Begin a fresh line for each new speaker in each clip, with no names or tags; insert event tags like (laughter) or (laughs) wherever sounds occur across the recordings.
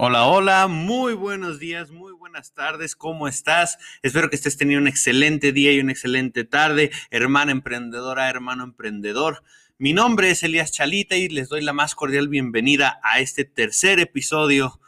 Hola, hola, muy buenos días, muy buenas tardes, ¿cómo estás? Espero que estés teniendo un excelente día y una excelente tarde, hermana emprendedora, hermano emprendedor. Mi nombre es Elías Chalita y les doy la más cordial bienvenida a este tercer episodio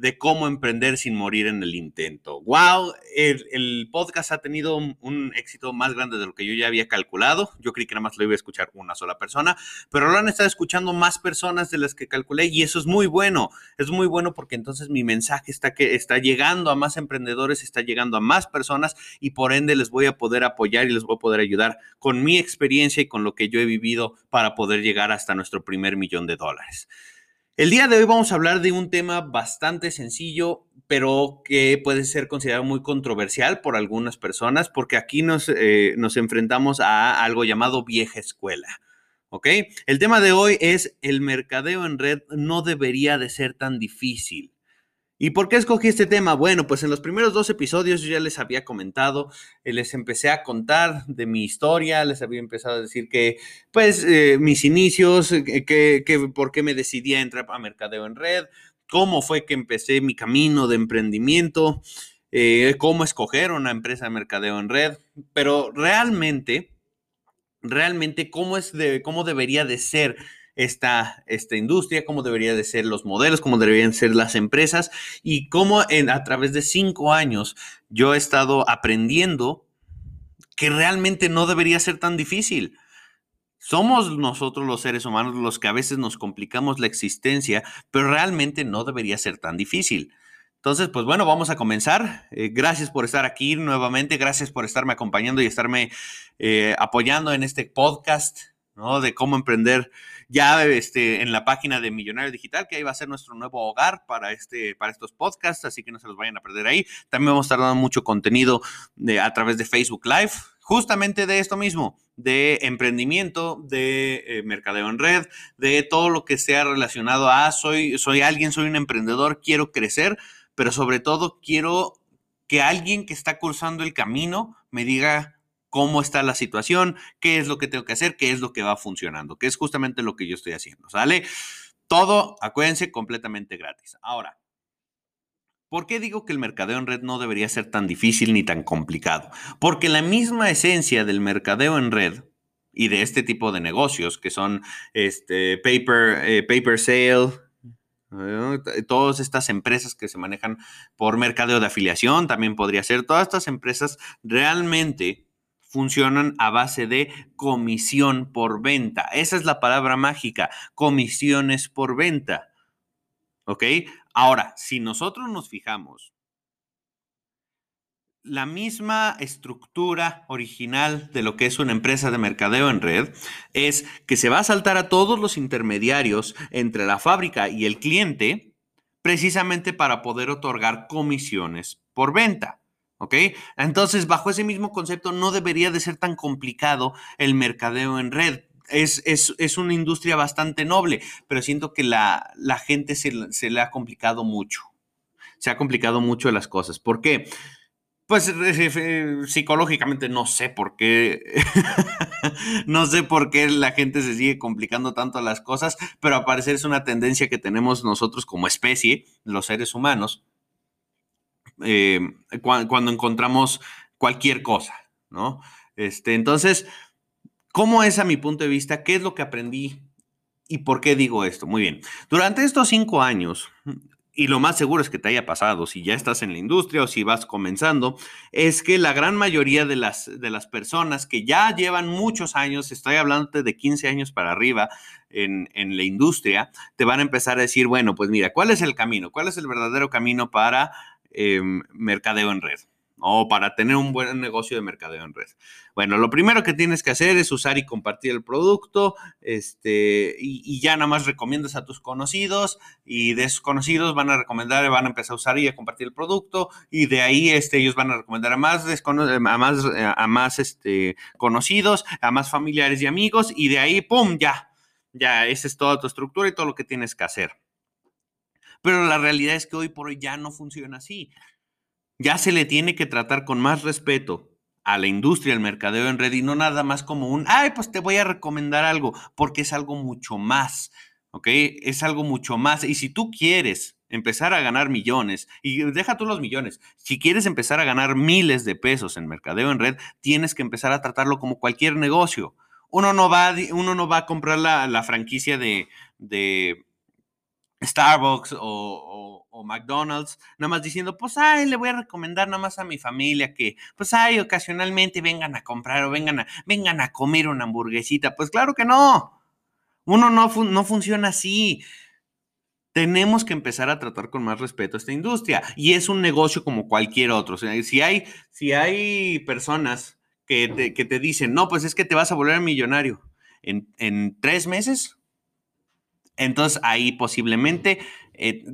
de cómo emprender sin morir en el intento. ¡Wow! El, podcast ha tenido un, éxito más grande de lo que yo ya había calculado. Yo creí que nada más lo iba a escuchar una sola persona, pero lo han estado escuchando más personas de las que calculé y eso es muy bueno. Es muy bueno porque entonces mi mensaje está, que está llegando a más emprendedores, está llegando a más personas y por ende les voy a poder apoyar y les voy a poder ayudar con mi experiencia y con lo que yo he vivido para poder llegar hasta nuestro primer millón de dólares. El día de hoy vamos a hablar de un tema bastante sencillo, pero que puede ser considerado muy controversial por algunas personas, porque aquí nos, eh, nos enfrentamos a algo llamado vieja escuela. ¿Ok? El tema de hoy es el mercadeo en red no debería de ser tan difícil. ¿Y por qué escogí este tema? Bueno, pues en los primeros dos episodios yo ya les había comentado, eh, les empecé a contar de mi historia, les había empezado a decir que, pues, eh, mis inicios, eh, que, que, por qué me decidí a entrar a Mercadeo en Red, cómo fue que empecé mi camino de emprendimiento, cómo escoger una empresa de Mercadeo en Red, pero realmente, realmente, cómo, es de, cómo debería de ser esta, esta industria, cómo deberían de ser los modelos, cómo deberían ser las empresas y cómo en, a través de cinco años yo he estado aprendiendo que realmente no debería ser tan difícil. Somos nosotros los seres humanos los que a veces nos complicamos la existencia, pero realmente no debería ser tan difícil. Entonces, pues bueno, vamos a comenzar. Eh, gracias por estar aquí nuevamente, gracias por estarme acompañando y estarme eh, apoyando en este podcast, De cómo emprender ya este, en la página de Millonario Digital, que ahí va a ser nuestro nuevo hogar para, este, para estos podcasts, así que no se los vayan a perder ahí. También vamos a estar dando mucho contenido de, a través de Facebook Live, justamente de esto mismo, de emprendimiento, de eh, mercadeo en red, de todo lo que sea relacionado a soy, soy alguien, soy un emprendedor, quiero crecer, pero sobre todo quiero que alguien que está cursando el camino me diga cómo está la situación, qué es lo que tengo que hacer, qué es lo que va funcionando, que es justamente lo que yo estoy haciendo, ¿sale? Todo, acuérdense, completamente gratis. Ahora, ¿por qué digo que el mercadeo en red no debería ser tan difícil ni tan complicado? Porque la misma esencia del mercadeo en red y de este tipo de negocios que son este paper, eh, paper sale, eh, todas estas empresas que se manejan por mercadeo de afiliación, también podría ser, todas estas empresas realmente funcionan a base de comisión por venta. Esa es la palabra mágica, comisiones por venta. ¿Ok? Ahora, si nosotros nos fijamos, la misma estructura original de lo que es una empresa de mercadeo en red es que se va a saltar a todos los intermediarios entre la fábrica y el cliente precisamente para poder otorgar comisiones por venta. ¿Ok? Entonces, bajo ese mismo concepto, no debería de ser tan complicado el mercadeo en red. Es, es, una industria bastante noble, pero siento que la, la gente se, se, le ha complicado mucho. Se ha complicado mucho las cosas. ¿Por qué? Pues psicológicamente no sé por qué. (laughs) no sé por qué la gente se sigue complicando tanto las cosas, pero a parecer es una tendencia que tenemos nosotros como especie, los seres humanos, eh, cuando encontramos cualquier cosa, ¿no? Este, entonces, ¿cómo es a mi punto de vista? ¿Qué es lo que aprendí? ¿Y por qué digo esto? Muy bien. Durante estos cinco años, y lo más seguro es que te haya pasado, si ya estás en la industria o si vas comenzando, es que la gran mayoría de las, de las personas que ya llevan muchos años, estoy hablando de 15 años para arriba en, en, la industria, te van a empezar a decir, bueno, pues mira, ¿cuál es el camino? ¿Cuál es el verdadero camino para Em, mercadeo en red o para tener un buen negocio de mercadeo en red. Bueno, lo primero que tienes que hacer es usar y compartir el producto, este, y, ya nada más recomiendas a tus conocidos y de esos conocidos van a recomendar, van a empezar a usar y a compartir el producto y de ahí este, ellos van a recomendar a más, a más, a más este, conocidos, a más familiares y amigos y de ahí, ¡pum!, ya, ya, esa es toda tu estructura y todo lo que tienes que hacer. Pero la realidad es que hoy por hoy ya no funciona así. Ya se le tiene que tratar con más respeto a la industria, el mercadeo en red y no nada más como un, ay, pues te voy a recomendar algo, porque es algo mucho más, ¿ok? Es algo mucho más. Y si tú quieres empezar a ganar millones, y deja tú los millones, si quieres empezar a ganar miles de pesos en mercadeo en red, tienes que empezar a tratarlo como cualquier negocio. Uno no va, uno no va a comprar la, franquicia de, Starbucks o, McDonald's, nada más diciendo, pues, ay, le voy a recomendar nada más a mi familia que, pues, ay, ocasionalmente vengan a comprar o vengan a, vengan a comer una hamburguesita. Pues claro que no. Uno no, no funciona así tenemos que empezar a tratar con más respeto a esta industria. Y es un negocio como cualquier otro. si hay, si hay personas que te, dicen, no, pues es que te vas a volver millonario en, tres meses, entonces ahí posiblemente eh,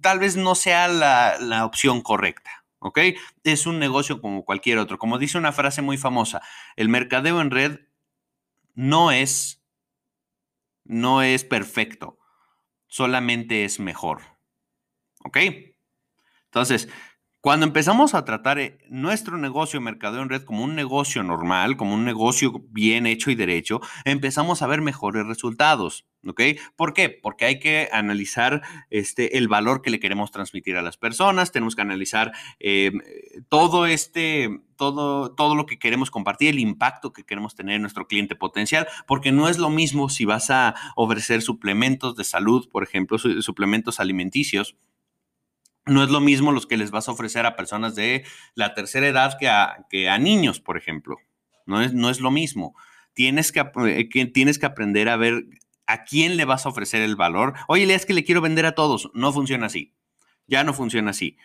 tal vez no sea la, la opción correcta. ¿Ok? Es un negocio como cualquier otro. Como dice una frase muy famosa, el mercadeo en red no es, no es perfecto solamente es mejor. ¿Ok? Entonces, cuando empezamos a tratar eh, nuestro negocio de mercadeo en red como un negocio normal, como un negocio bien hecho y derecho, empezamos a ver mejores resultados. ¿Ok? ¿Por qué? Porque hay que analizar este, el valor que le queremos transmitir a las personas, tenemos que analizar eh, todo este, todo, todo lo que queremos compartir, el impacto que queremos tener en nuestro cliente potencial, porque no es lo mismo si vas a ofrecer suplementos de salud, por ejemplo, suplementos alimenticios, no es lo mismo los que les vas a ofrecer a personas de la tercera edad que a, que a niños, por ejemplo. No es, no es lo mismo. Tienes que, eh, tienes que aprender a ver ¿A quién le vas a ofrecer el valor? Oye, es que le quiero vender a todos. No funciona así. Ya no funciona así.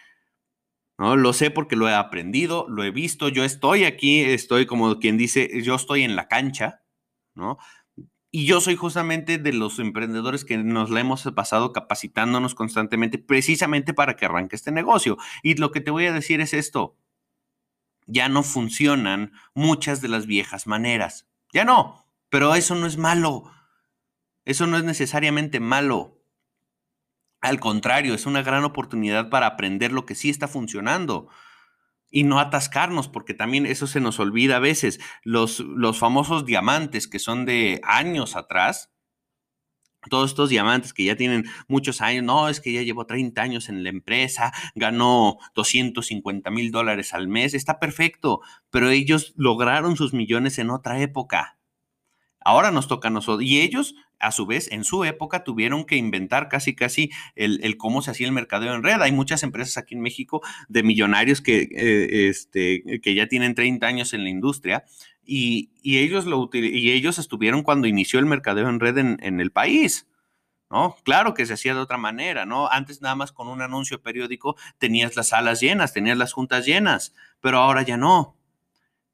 ¿no? Lo sé porque lo he aprendido, lo he visto. Yo estoy aquí, estoy como quien dice, yo estoy en la cancha, ¿no? Y yo soy justamente de los emprendedores que nos la hemos pasado capacitándonos constantemente precisamente para que arranque este negocio. Y lo que te voy a decir es esto. Ya no funcionan muchas de las viejas maneras. Ya no. Pero eso no es malo. Eso no es necesariamente malo. Al contrario, es una gran oportunidad para aprender lo que sí está funcionando y no atascarnos, porque también eso se nos olvida a veces. Los, los famosos diamantes que son de años atrás, todos estos diamantes que ya tienen muchos años, no, es que ya llevo 30 años en la empresa, ganó 250 mil dólares al mes, está perfecto, pero ellos lograron sus millones en otra época. Ahora nos toca a nosotros. Y ellos, a su vez, en su época tuvieron que inventar casi, casi el, cómo se hacía el mercadeo en red. Hay muchas empresas aquí en México de millonarios que, eh, este, que ya tienen 30 años en la industria y, ellos, lo, y ellos estuvieron cuando inició el mercadeo en red en, el país. ¿no? Claro que se hacía de otra manera, ¿no? Antes nada más con un anuncio periódico tenías las salas llenas, tenías las juntas llenas, pero ahora ya no.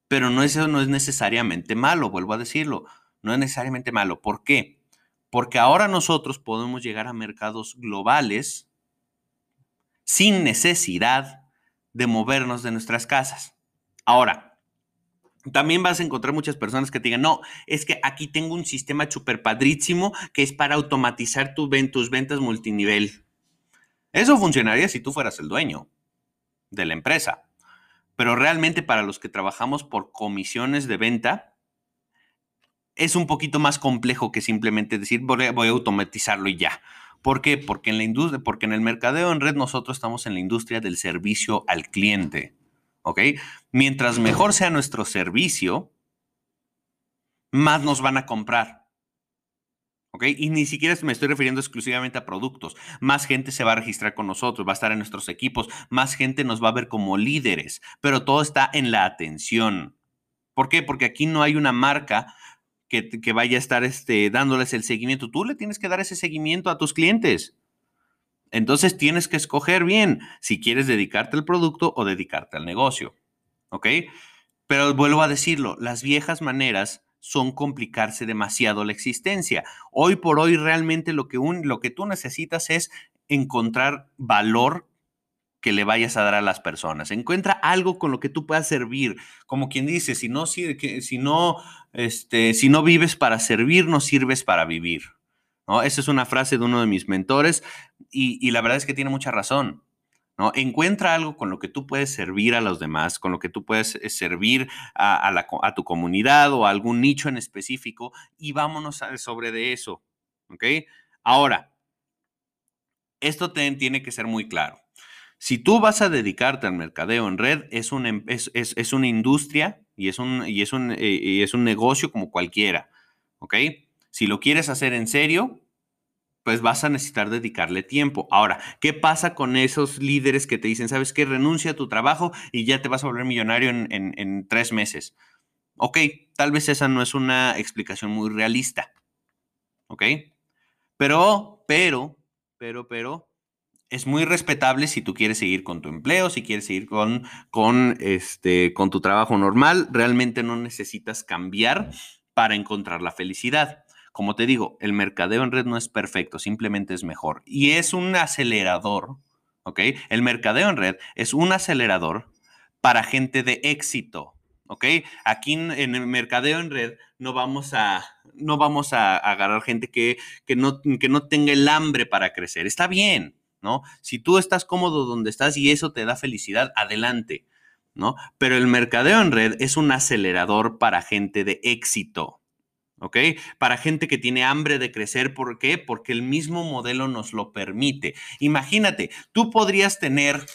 Pero no, eso no es necesariamente malo, vuelvo a decirlo no es necesariamente malo. ¿Por qué? Porque ahora nosotros podemos llegar a mercados globales sin necesidad de movernos de nuestras casas. Ahora, también vas a encontrar muchas personas que te digan, no, es que aquí tengo un sistema súper padrísimo que es para automatizar tus ventas multinivel. Eso funcionaría si tú fueras el dueño de la empresa. Pero realmente para los que trabajamos por comisiones de venta, es un poquito más complejo que simplemente decir voy a, automatizarlo y ya. ¿Por qué? Porque en la porque en el mercadeo en red nosotros estamos en la industria del servicio al cliente. ¿Ok? Mientras mejor sea nuestro servicio, más nos van a comprar. ¿Ok? Y ni siquiera me estoy refiriendo exclusivamente a productos. Más gente se va a registrar con nosotros, va a estar en nuestros equipos, más gente nos va a ver como líderes, pero todo está en la atención. ¿Por qué? Porque aquí no hay una marca que, vaya a estar este, dándoles el seguimiento. Tú le tienes que dar ese seguimiento a tus clientes. Entonces tienes que escoger bien si quieres dedicarte al producto o dedicarte al negocio. ¿Ok? Pero vuelvo a decirlo, las viejas maneras son complicarse demasiado la existencia. Hoy por hoy realmente lo que, un, lo que tú necesitas es encontrar valor que le vayas a dar a las personas. Encuentra algo con lo que tú puedas servir. Como quien dice, si no, si, no, este, si no vives para servir, no sirves para vivir. ¿no? Esa es una frase de uno de mis mentores y, la verdad es que tiene mucha razón. ¿no? Encuentra algo con lo que tú puedes servir a los demás, con lo que tú puedes eh, servir a, a tu comunidad o a algún nicho en específico y vámonos sobre de eso. ¿Ok? Ahora, esto tiene que ser muy claro. Si tú vas a dedicarte al mercadeo en red, es, un, es, una industria y es un, y, es un, eh, y es un negocio como cualquiera, ¿ok? Si lo quieres hacer en serio, pues vas a necesitar dedicarle tiempo. Ahora, ¿qué pasa con esos líderes que te dicen, sabes qué, renuncia a tu trabajo y ya te vas a volver millonario en, en tres meses? Ok, tal vez esa no es una explicación muy realista. ¿Ok? Pero, pero, pero, pero, es muy respetable si tú quieres seguir con tu empleo, si quieres seguir con, con, este, con tu trabajo normal. Realmente no necesitas cambiar para encontrar la felicidad. Como te digo, el mercadeo en red no es perfecto, simplemente es mejor. Y es un acelerador, ¿ok? El mercadeo en red es un acelerador para gente de éxito, ¿ok? Aquí en, el mercadeo en red no vamos a, no vamos a, agarrar gente que, que, no, que no tenga el hambre para crecer. Está bien, Si tú estás cómodo donde estás y eso te da felicidad, adelante, ¿no? Pero el mercadeo en red es un acelerador para gente de éxito. ¿ok? Para gente que tiene hambre de crecer, ¿por qué? Porque el mismo modelo nos lo permite. Imagínate, tú podrías tener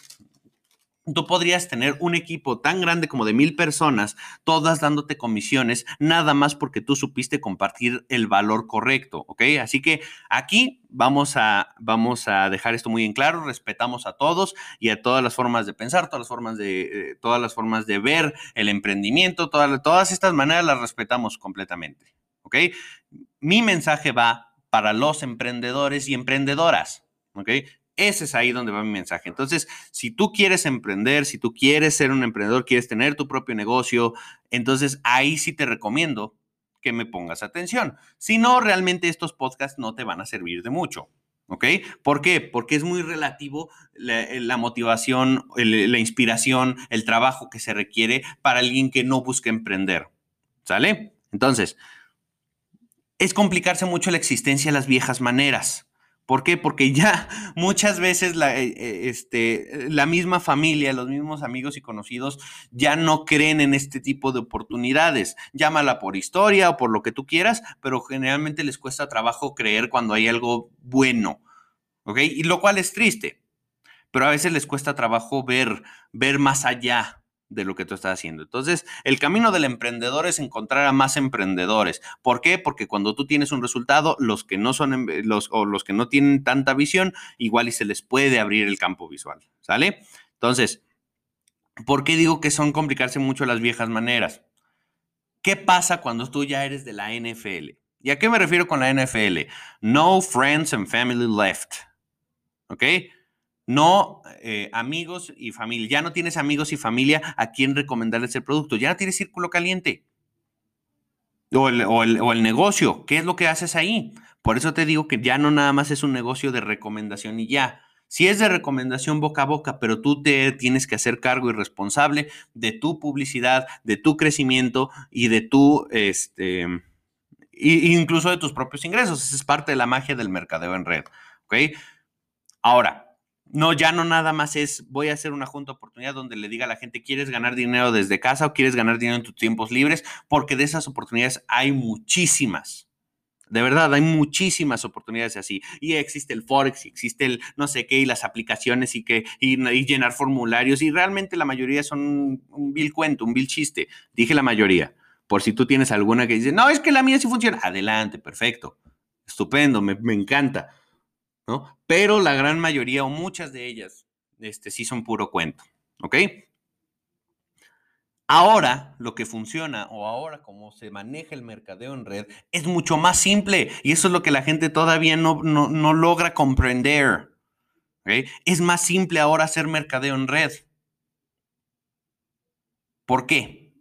tú podrías tener un equipo tan grande como de mil personas, todas dándote comisiones, nada más porque tú supiste compartir el valor correcto, ¿ok? Así que aquí vamos a, vamos a dejar esto muy en claro, respetamos a todos y a todas las formas de pensar, todas las formas de, eh, todas las formas de ver el emprendimiento, todas, todas estas maneras las respetamos completamente. ¿ok? Mi mensaje va para los emprendedores y emprendedoras, ¿ok? Ese es ahí donde va mi mensaje. Entonces, si tú quieres emprender, si tú quieres ser un emprendedor, quieres tener tu propio negocio, entonces ahí sí te recomiendo que me pongas atención. Si no, realmente estos podcasts no te van a servir de mucho. ¿Ok? ¿Por qué? Porque es muy relativo la, motivación, la inspiración, el trabajo que se requiere para alguien que no busca emprender. ¿Sale? Entonces, es complicarse mucho la existencia de las viejas maneras. ¿Por qué? Porque ya (laughs) muchas veces la, eh, eh, este, la misma familia, los mismos amigos y conocidos ya no creen en este tipo de oportunidades. Llámala por historia o por lo que tú quieras, pero generalmente les cuesta trabajo creer cuando hay algo bueno. ¿Ok? Y lo cual es triste. Pero a veces les cuesta trabajo ver, ver más allá de lo que tú estás haciendo. Entonces, el camino del emprendedor es encontrar a más emprendedores. ¿Por qué? Porque cuando tú tienes un resultado, los que no son los o los que no tienen tanta visión, igual y se les puede abrir el campo visual, ¿sale? Entonces, ¿por qué digo que son complicarse mucho las viejas maneras? ¿Qué pasa cuando tú ya eres de la NFL? ¿Y a qué me refiero con la NFL? No friends and family left. ¿Ok? No eh, amigos y familia. Ya no tienes amigos y familia a quien recomendarles el producto. Ya no tienes círculo caliente. O el, o, el, negocio. ¿Qué es lo que haces ahí? Por eso te digo que ya no nada más es un negocio de recomendación y ya. Si es de recomendación boca a boca, pero tú te tienes que hacer cargo y responsable de tu publicidad, de tu crecimiento y de tu, este, incluso de tus propios ingresos. Esa es parte de la magia del mercadeo en red. Ahora, no, ya no nada más es voy a hacer una junta oportunidad donde le diga a la gente, ¿quieres ganar dinero desde casa o quieres ganar dinero en tus tiempos libres? Porque de esas oportunidades hay muchísimas. De verdad, hay muchísimas oportunidades así. Y existe el Forex, y existe el no sé qué, y las aplicaciones, y, que, y, llenar formularios. Y realmente la mayoría son un vil cuento, un vil chiste. Dije la mayoría. Por si tú tienes alguna que dice, no, es que la mía sí funciona. Adelante, perfecto. Estupendo, me, me encanta. Pero la gran mayoría o muchas de ellas este, sí son puro cuento, ¿ok? Ahora lo que funciona o ahora como se maneja el mercadeo en red es mucho más simple y eso es lo que la gente todavía no, no, logra comprender. Es más simple ahora hacer mercadeo en red. ¿Por qué?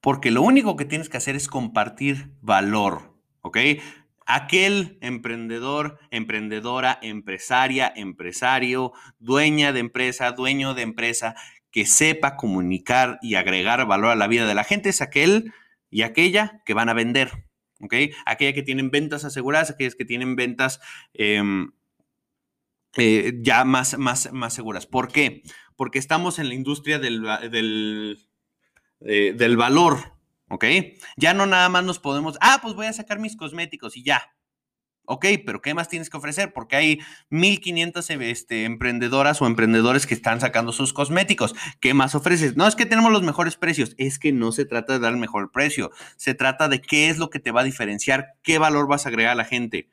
Porque lo único que tienes que hacer es compartir valor. ¿ok? Aquel emprendedor, emprendedora, empresaria, empresario, dueña de empresa, dueño de empresa, que sepa comunicar y agregar valor a la vida de la gente, es aquel y aquella que van a vender, ¿ok? Aquella que tienen ventas aseguradas, aquellas que tienen ventas em, eh, ya más, más, más seguras. ¿Por qué? Porque estamos en la industria del, eh, del valor, ¿ok? Ya no nada más nos podemos, ah, pues voy a sacar mis cosméticos y ya. Ok, pero ¿qué más tienes que ofrecer? Porque hay 1500 este, emprendedoras o emprendedores que están sacando sus cosméticos. ¿Qué más ofreces? No es que tenemos los mejores precios, es que no se trata de dar el mejor precio. Se trata de qué es lo que te va a diferenciar, qué valor vas a agregar a la gente.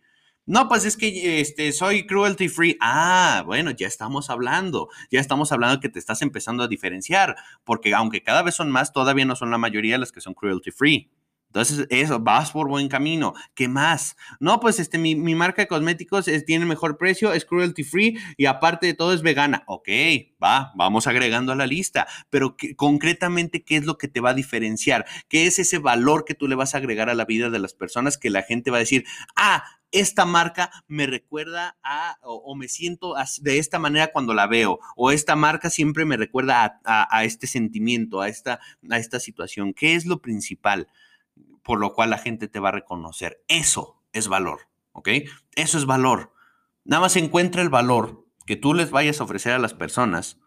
No, pues es que este, soy cruelty free. Ah, bueno, ya estamos hablando, ya estamos hablando que te estás empezando a diferenciar, porque aunque cada vez son más, todavía no son la mayoría las que son cruelty free. Entonces, eso, vas por buen camino. ¿Qué más? No, pues este, mi, marca de cosméticos tiene mejor precio, es cruelty free y aparte de todo es vegana. Ok, va, vamos agregando a la lista. Pero concretamente, ¿qué es lo que te va a diferenciar? ¿Qué es ese valor que tú le vas a agregar a la vida de las personas que la gente va a decir, ah, esta marca me recuerda a, o, me siento de esta manera cuando la veo, o esta marca siempre me recuerda a, a este sentimiento, a esta, a esta situación. ¿Qué es lo principal? por lo cual la gente te va a reconocer. Eso es valor, ¿ok? Eso es valor. Nada más encuentra el valor que tú les vayas a ofrecer a las personas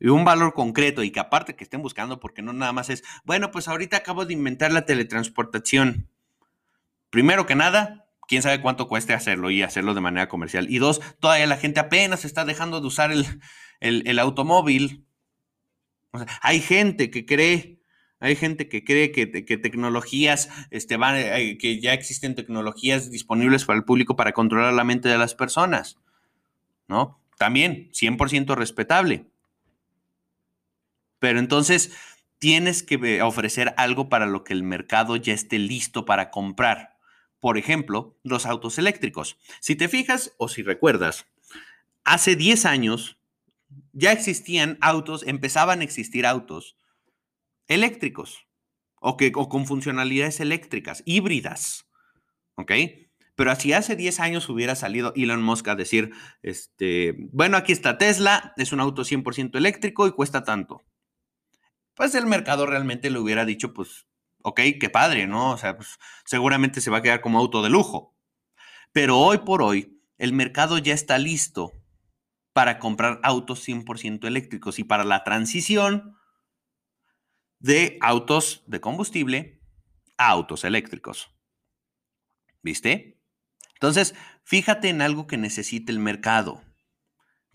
y un valor concreto y que aparte que estén buscando, porque no nada más es, bueno, pues ahorita acabo de inventar la teletransportación. Primero que nada, quién sabe cuánto cueste hacerlo y hacerlo de manera comercial. Y dos, todavía la gente apenas está dejando de usar el, automóvil. hay gente que cree hay gente que cree que, tecnologías, este, van, eh, que ya existen tecnologías disponibles para el público para controlar la mente de las personas, ¿no? También, 100% respetable. Pero entonces tienes que ofrecer algo para lo que el mercado ya esté listo para comprar. Por ejemplo, los autos eléctricos. Si te fijas o si recuerdas, hace 10 años ya existían autos, empezaban a existir autos eléctricos o, que, o con funcionalidades eléctricas, híbridas. ¿Ok? Pero así hace 10 años hubiera salido Elon Musk a decir, este, bueno, aquí está Tesla, es un auto 100% eléctrico y cuesta tanto. Pues el mercado realmente le hubiera dicho, pues, ok, qué padre, ¿no? O sea, pues, seguramente se va a quedar como auto de lujo. Pero hoy por hoy, el mercado ya está listo para comprar autos 100% eléctricos y para la transición de autos de combustible a autos eléctricos. ¿Viste? Entonces, fíjate en algo que necesita el mercado.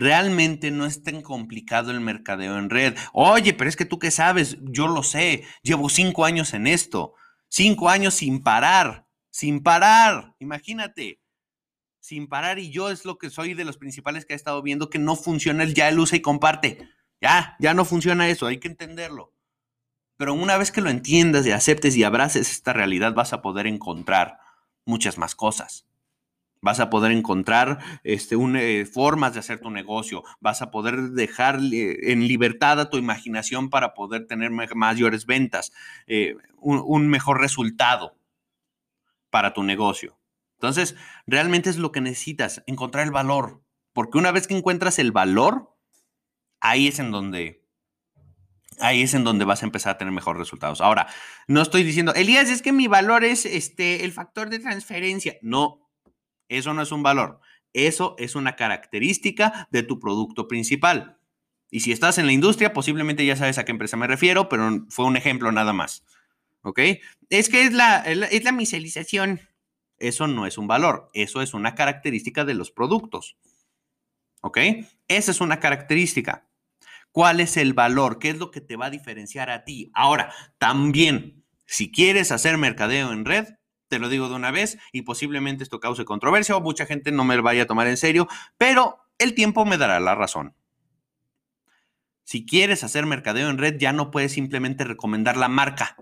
Realmente no es tan complicado el mercadeo en red. Oye, pero es que tú qué sabes, yo lo sé, llevo cinco años en esto, cinco años sin parar, sin parar, imagínate, sin parar y yo es lo que soy de los principales que ha estado viendo que no funciona el ya el usa y comparte. Ya, ya no funciona eso, hay que entenderlo. Pero una vez que lo entiendas y aceptes y abraces esta realidad, vas a poder encontrar muchas más cosas. Vas a poder encontrar este, eh, formas de hacer tu negocio. Vas a poder dejar en libertad a tu imaginación para poder tener mayores ventas, eh, un mejor resultado para tu negocio. Entonces, realmente es lo que necesitas, encontrar el valor. Porque una vez que encuentras el valor, ahí es en donde ahí es en donde vas a empezar a tener mejores resultados. Ahora, no estoy diciendo, Elías, es que mi valor es este, el factor de transferencia. No, eso no es un valor. Eso es una característica de tu producto principal. Y si estás en la industria, posiblemente ya sabes a qué empresa me refiero, pero fue un ejemplo nada más. ¿Ok? Es que es la, es la miselización. Eso no es un valor, eso es una característica de los productos. ¿Ok? Esa es una característica. ¿Cuál es el valor? ¿Qué es lo que te va a diferenciar a ti? Ahora, también, si quieres hacer mercadeo en red, te lo digo de una vez y posiblemente esto cause controversia o mucha gente no me lo vaya a tomar en serio, pero el tiempo me dará la razón. Si quieres hacer mercadeo en red, ya no puedes simplemente recomendar la marca.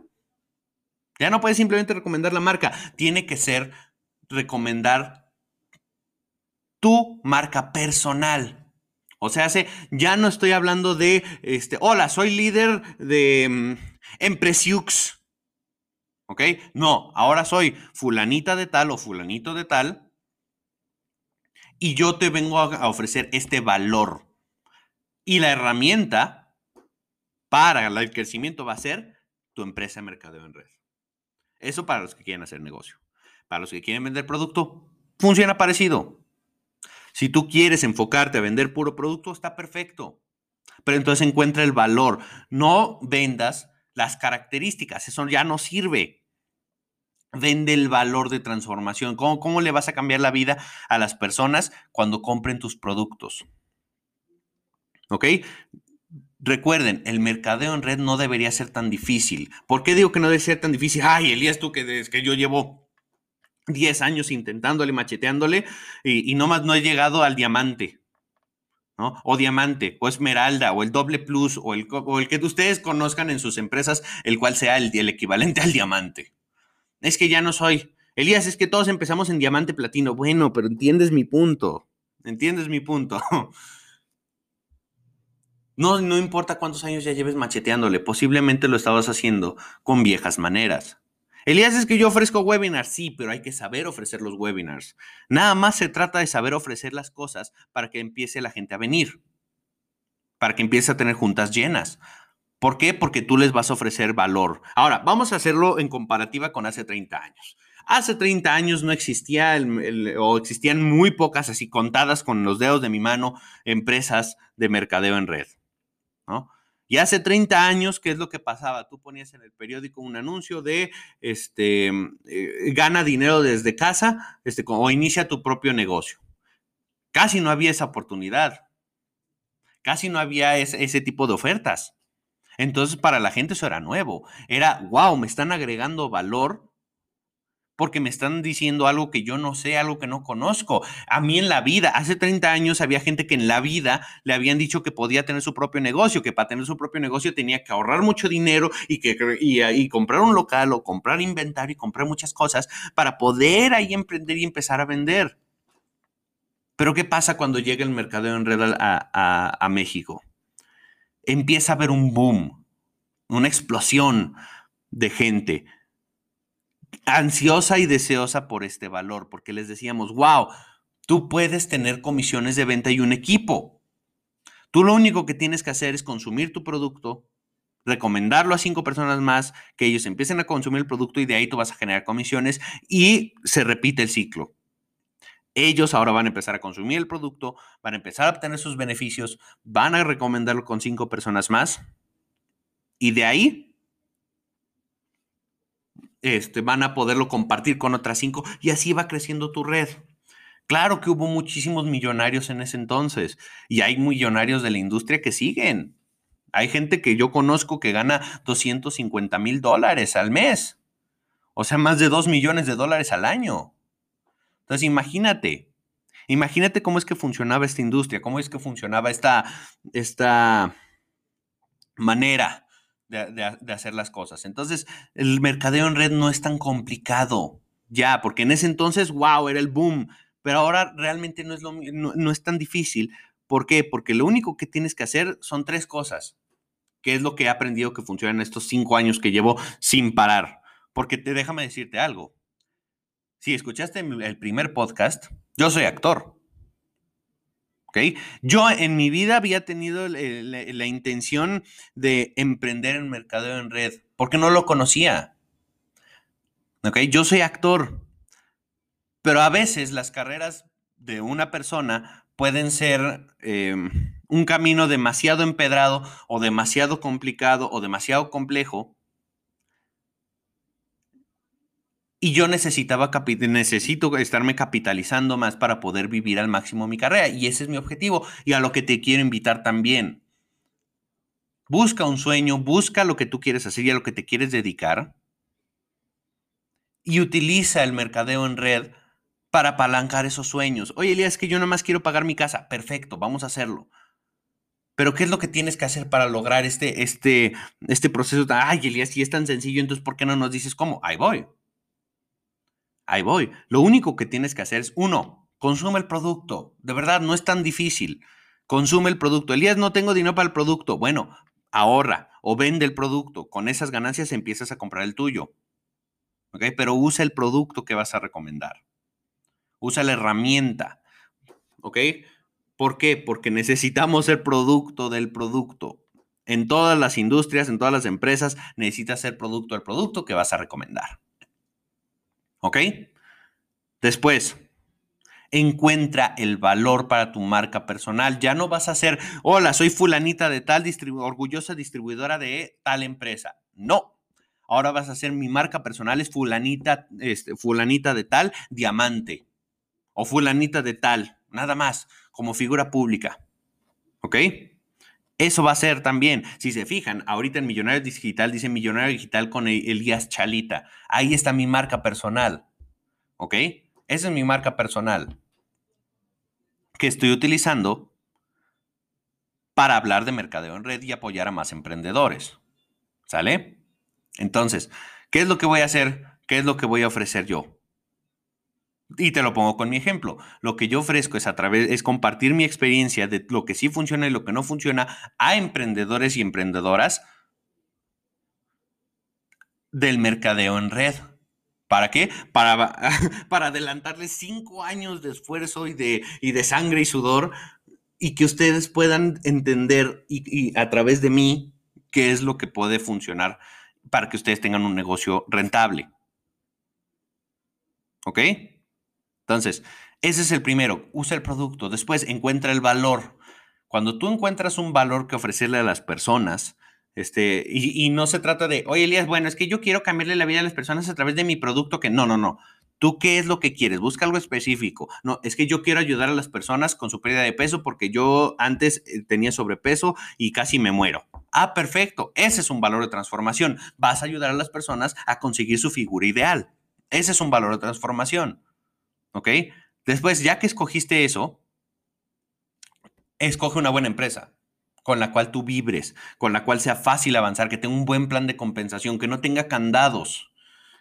Ya no puedes simplemente recomendar la marca. Tiene que ser recomendar tu marca personal. O sea, ya no estoy hablando de, este, hola, soy líder de um, Empresiux. ¿Ok? No, ahora soy fulanita de tal o fulanito de tal. Y yo te vengo a ofrecer este valor. Y la herramienta para el crecimiento va a ser tu empresa de mercadeo en red. Eso para los que quieren hacer negocio. Para los que quieren vender producto, funciona parecido. Si tú quieres enfocarte a vender puro producto, está perfecto. Pero entonces encuentra el valor. No vendas las características, eso ya no sirve. Vende el valor de transformación. ¿Cómo, ¿Cómo le vas a cambiar la vida a las personas cuando compren tus productos? ¿Ok? Recuerden, el mercadeo en red no debería ser tan difícil. ¿Por qué digo que no debe ser tan difícil? Ay, Elías, tú que, que yo llevo 10 años intentándole, macheteándole y, y nomás no he llegado al diamante. ¿no? O diamante, o esmeralda, o el doble plus, o el, o el que ustedes conozcan en sus empresas, el cual sea el, el equivalente al diamante es que ya no soy. Elías, es que todos empezamos en diamante platino. Bueno, pero entiendes mi punto. ¿Entiendes mi punto? (laughs) No, no importa cuántos años ya lleves macheteándole, posiblemente lo estabas haciendo con viejas maneras. Elías, es que yo ofrezco webinars, sí, pero hay que saber ofrecer los webinars. Nada más se trata de saber ofrecer las cosas para que empiece la gente a venir, para que empiece a tener juntas llenas, ¿Por qué? Porque tú les vas a ofrecer valor. Ahora, vamos a hacerlo en comparativa con hace 30 años. Hace 30 años no existía o existían muy pocas, así contadas con los dedos de mi mano, empresas de mercadeo en red. ¿no? Y hace 30 años, ¿qué es lo que pasaba? Tú ponías en el periódico un anuncio de este, eh, gana dinero desde casa este, o inicia tu propio negocio. Casi no había esa oportunidad. Casi no había ese tipo de ofertas. Entonces, para la gente eso era nuevo. Era, wow, me están agregando valor porque me están diciendo algo que yo no sé, algo que no conozco. A mí en la vida, hace 30 años había gente que en la vida le habían dicho que podía tener su propio negocio, que para tener su propio negocio tenía que ahorrar mucho dinero y, que, y, comprar un local o comprar inventario y comprar muchas cosas para poder ahí emprender y empezar a vender. Pero ¿qué pasa cuando llega el mercadeo en red a, a México? Empieza a haber un boom, una explosión de gente ansiosa y deseosa por este valor, porque les decíamos, wow, tú puedes tener comisiones de venta y un equipo. Tú lo único que tienes que hacer es consumir tu producto, recomendarlo a cinco personas más, que ellos empiecen a consumir el producto y de ahí tú vas a generar comisiones y se repite el ciclo ellos ahora van a empezar a consumir el producto, van a empezar a obtener sus beneficios, van a recomendarlo con cinco personas más y de ahí este, van a poderlo compartir con otras cinco y así va creciendo tu red. Claro que hubo muchísimos millonarios en ese entonces y hay millonarios de la industria que siguen. Hay gente que yo conozco que gana 250 mil dólares al mes, o sea, más de 2 millones de dólares al año. Entonces, imagínate, imagínate cómo es que funcionaba esta industria, cómo es que funcionaba esta, esta manera de, hacer las cosas. Entonces, el mercadeo en red no es tan complicado ya, porque en ese entonces, wow, era el boom, pero ahora realmente no es, lo, no, es tan difícil. ¿Por qué? Porque lo único que tienes que hacer son tres cosas, que es lo que he aprendido que funciona en estos cinco años que llevo sin parar. Porque te, déjame decirte algo, si escuchaste el primer podcast, yo soy actor. ¿Ok? Yo en mi vida había tenido la, intención de emprender en mercadeo en red, porque no lo conocía. ¿Ok? Yo soy actor. Pero a veces las carreras de una persona pueden ser em, un camino demasiado empedrado o demasiado complicado o demasiado complejo Y yo necesitaba, necesito estarme capitalizando más para poder vivir al máximo mi carrera. Y ese es mi objetivo y a lo que te quiero invitar también. Busca un sueño, busca lo que tú quieres hacer y a lo que te quieres dedicar. Y utiliza el mercadeo en red para apalancar esos sueños. Oye, Elías, es que yo nada más quiero pagar mi casa. Perfecto, vamos a hacerlo. Pero ¿qué es lo que tienes que hacer para lograr este, este, este proceso? Ay, Elías, si es tan sencillo, entonces ¿por qué no nos dices cómo? Ahí voy ahí voy. Lo único que tienes que hacer es, uno, consume el producto. De verdad, no es tan difícil. Consume el producto. Elías, no tengo dinero para el producto. Bueno, ahorra o vende el producto. Con esas ganancias empiezas a comprar el tuyo. Pero usa el producto que vas a recomendar. Usa la herramienta. ¿Ok? ¿Por qué? Porque necesitamos el producto del producto. En todas las industrias, en todas las empresas, necesitas ser producto del producto que vas a recomendar. ¿Ok? Después, encuentra el valor para tu marca personal. Ya no vas a ser, hola, soy fulanita de tal, orgullosa distribuidora de tal empresa. No. ahora vas a ser mi marca personal, es fulanita, este, fulanita de tal, diamante. O fulanita de tal, nada más, como figura pública. ¿Ok? Eso va a ser también, si se fijan, ahorita en Millonario Digital dice Millonario Digital con Elías Chalita. Ahí está mi marca personal. ¿Ok? Esa es mi marca personal que estoy utilizando para hablar de mercadeo en red y apoyar a más emprendedores. ¿Sale? Entonces, ¿qué es lo que voy a hacer? ¿Qué es lo que voy a ofrecer yo? Y te lo pongo con mi ejemplo. Lo que yo ofrezco es a través es compartir mi experiencia de lo que sí funciona y lo que no funciona a emprendedores y emprendedoras del mercadeo en red. ¿Para qué? Para, (laughs) para adelantarles cinco años de esfuerzo y de, y de sangre y sudor y que ustedes puedan entender y, a través de mí qué es lo que puede funcionar para que ustedes tengan un negocio rentable. ¿Ok? Entonces, ese es el primero, usa el producto, después encuentra el valor. Cuando tú encuentras un valor que ofrecerle a las personas, este, y, no se trata de, oye Elías, bueno, es que yo quiero cambiarle la vida a las personas a través de mi producto, que no, no, no. ¿Tú qué es lo que quieres? Busca algo específico. No, es que yo quiero ayudar a las personas con su pérdida de peso porque yo antes eh, tenía sobrepeso y casi me muero. Ah, perfecto. Ese es un valor de transformación. Vas a ayudar a las personas a conseguir su figura ideal. Ese es un valor de transformación. ¿Ok? Después, ya que escogiste eso, escoge una buena empresa con la cual tú vibres, con la cual sea fácil avanzar, que tenga un buen plan de compensación, que no tenga candados.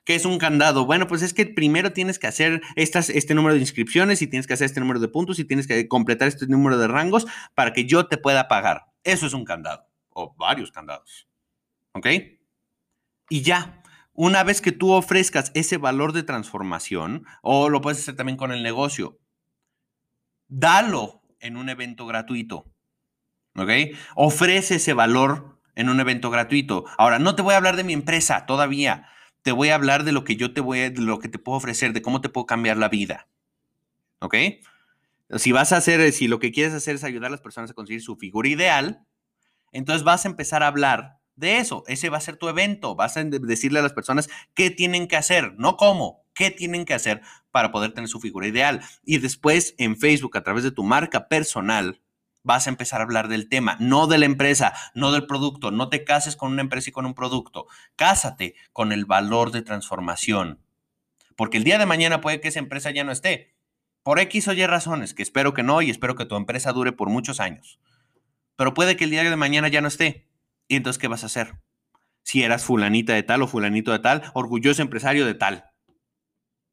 ¿Qué es un candado? Bueno, pues es que primero tienes que hacer estas, este número de inscripciones y tienes que hacer este número de puntos y tienes que completar este número de rangos para que yo te pueda pagar. Eso es un candado o varios candados. ¿Ok? Y ya, una vez que tú ofrezcas ese valor de transformación, o lo puedes hacer también con el negocio, dalo en un evento gratuito. ¿Ok? Ofrece ese valor en un evento gratuito. Ahora, no te voy a hablar de mi empresa todavía. Te voy a hablar de lo que yo te voy a, de lo que te puedo ofrecer, de cómo te puedo cambiar la vida. ¿Ok? Si vas a hacer, si lo que quieres hacer es ayudar a las personas a conseguir su figura ideal, entonces vas a empezar a hablar de eso. Ese va a ser tu evento. Vas a decirle a las personas qué tienen que hacer, no cómo, qué tienen que hacer para poder tener su figura ideal. Y después en Facebook, a través de tu marca personal, vas a empezar a hablar del tema, no de la empresa, no del producto. No te cases con una empresa y con un producto. Cásate con el valor de transformación. Porque el día de mañana puede que esa empresa ya no esté. Por X o Y razones, que espero que no y espero que tu empresa dure por muchos años. Pero puede que el día de mañana ya no esté. ¿Y entonces qué vas a hacer? Si eras fulanita de tal o fulanito de tal, orgulloso empresario de tal.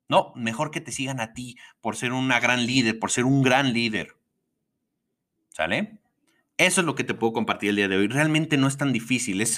No, mejor que te sigan a ti por ser una gran líder, por ser un gran líder. ¿Sale? Eso es lo que te puedo compartir el día de hoy. Realmente no es tan difícil, es